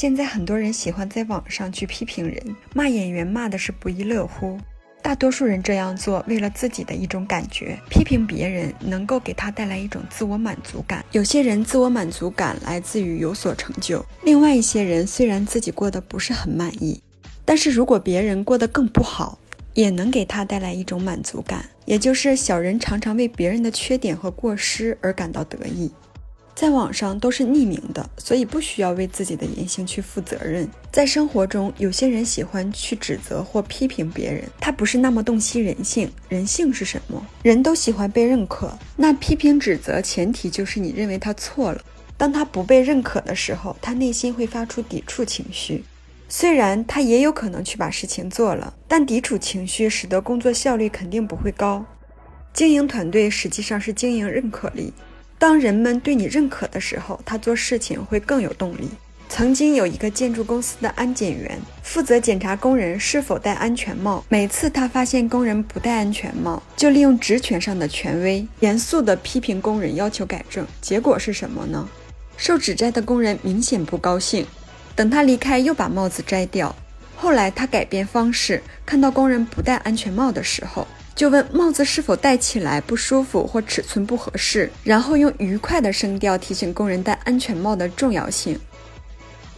现在很多人喜欢在网上去批评人，骂演员，骂的是不亦乐乎。大多数人这样做，为了自己的一种感觉，批评别人能够给他带来一种自我满足感。有些人自我满足感来自于有所成就，另外一些人虽然自己过得不是很满意，但是如果别人过得更不好，也能给他带来一种满足感。也就是小人常常为别人的缺点和过失而感到得意。在网上都是匿名的，所以不需要为自己的言行去负责任。在生活中，有些人喜欢去指责或批评别人，他不是那么洞悉人性。人性是什么？人都喜欢被认可。那批评指责前提就是你认为他错了。当他不被认可的时候，他内心会发出抵触情绪。虽然他也有可能去把事情做了，但抵触情绪使得工作效率肯定不会高。经营团队实际上是经营认可力。当人们对你认可的时候，他做事情会更有动力。曾经有一个建筑公司的安检员，负责检查工人是否戴安全帽。每次他发现工人不戴安全帽，就利用职权上的权威，严肃地批评工人，要求改正。结果是什么呢？受指摘的工人明显不高兴。等他离开，又把帽子摘掉。后来他改变方式，看到工人不戴安全帽的时候。就问帽子是否戴起来不舒服或尺寸不合适，然后用愉快的声调提醒工人戴安全帽的重要性，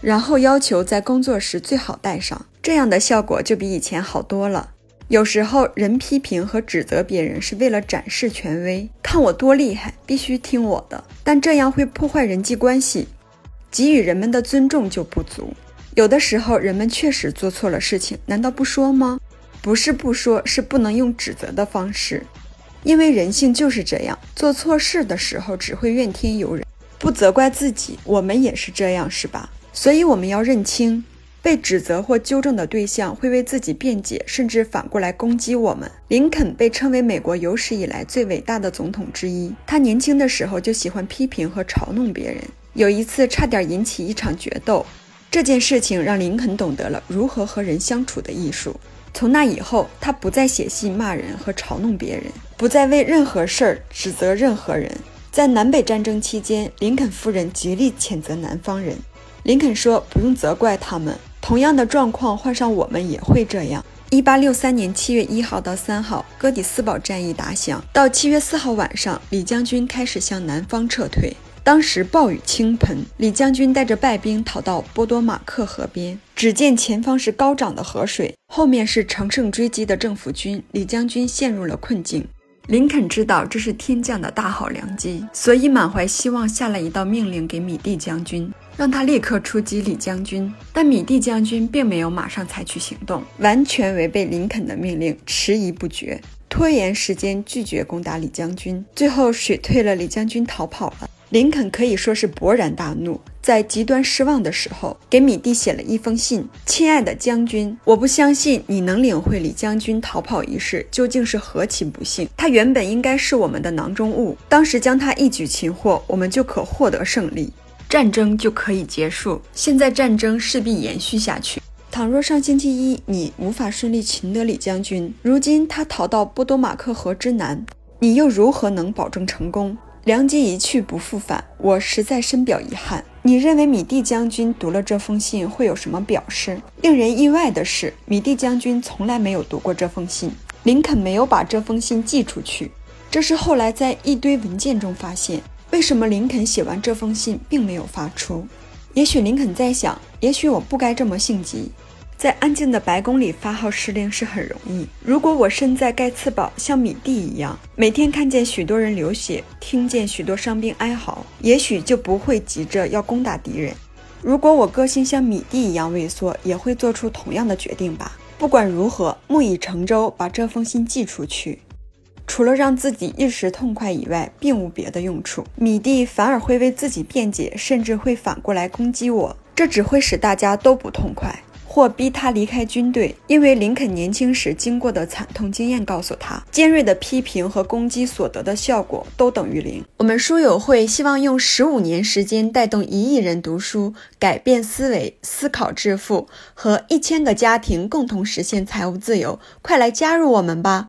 然后要求在工作时最好戴上，这样的效果就比以前好多了。有时候人批评和指责别人是为了展示权威，看我多厉害，必须听我的，但这样会破坏人际关系，给予人们的尊重就不足。有的时候人们确实做错了事情，难道不说吗？不是不说，是不能用指责的方式，因为人性就是这样，做错事的时候只会怨天尤人，不责怪自己。我们也是这样，是吧？所以我们要认清，被指责或纠正的对象会为自己辩解，甚至反过来攻击我们。林肯被称为美国有史以来最伟大的总统之一，他年轻的时候就喜欢批评和嘲弄别人，有一次差点引起一场决斗。这件事情让林肯懂得了如何和人相处的艺术。从那以后，他不再写信骂人和嘲弄别人，不再为任何事儿指责任何人。在南北战争期间，林肯夫人极力谴责南方人。林肯说：“不用责怪他们，同样的状况换上我们也会这样。”一八六三年七月一号到三号，哥底斯堡战役打响。到七月四号晚上，李将军开始向南方撤退。当时暴雨倾盆，李将军带着败兵逃到波多马克河边。只见前方是高涨的河水，后面是乘胜追击的政府军，李将军陷入了困境。林肯知道这是天降的大好良机，所以满怀希望下了一道命令给米蒂将军，让他立刻出击李将军。但米蒂将军并没有马上采取行动，完全违背林肯的命令，迟疑不决，拖延时间，拒绝攻打李将军。最后水退了，李将军逃跑了。林肯可以说是勃然大怒，在极端失望的时候，给米蒂写了一封信：“亲爱的将军，我不相信你能领会李将军逃跑一事究竟是何其不幸。他原本应该是我们的囊中物，当时将他一举擒获，我们就可获得胜利，战争就可以结束。现在战争势必延续下去。倘若上星期一你无法顺利擒得李将军，如今他逃到波多马克河之南，你又如何能保证成功？”良机一去不复返，我实在深表遗憾。你认为米蒂将军读了这封信会有什么表示？令人意外的是，米蒂将军从来没有读过这封信。林肯没有把这封信寄出去，这是后来在一堆文件中发现。为什么林肯写完这封信并没有发出？也许林肯在想，也许我不该这么性急。在安静的白宫里发号施令是很容易。如果我身在盖茨堡，像米蒂一样，每天看见许多人流血，听见许多伤兵哀嚎，也许就不会急着要攻打敌人。如果我个性像米蒂一样畏缩，也会做出同样的决定吧。不管如何，木已成舟，把这封信寄出去，除了让自己一时痛快以外，并无别的用处。米蒂反而会为自己辩解，甚至会反过来攻击我，这只会使大家都不痛快。或逼他离开军队，因为林肯年轻时经过的惨痛经验告诉他，尖锐的批评和攻击所得的效果都等于零。我们书友会希望用十五年时间带动一亿人读书，改变思维，思考致富，和一千个家庭共同实现财务自由。快来加入我们吧！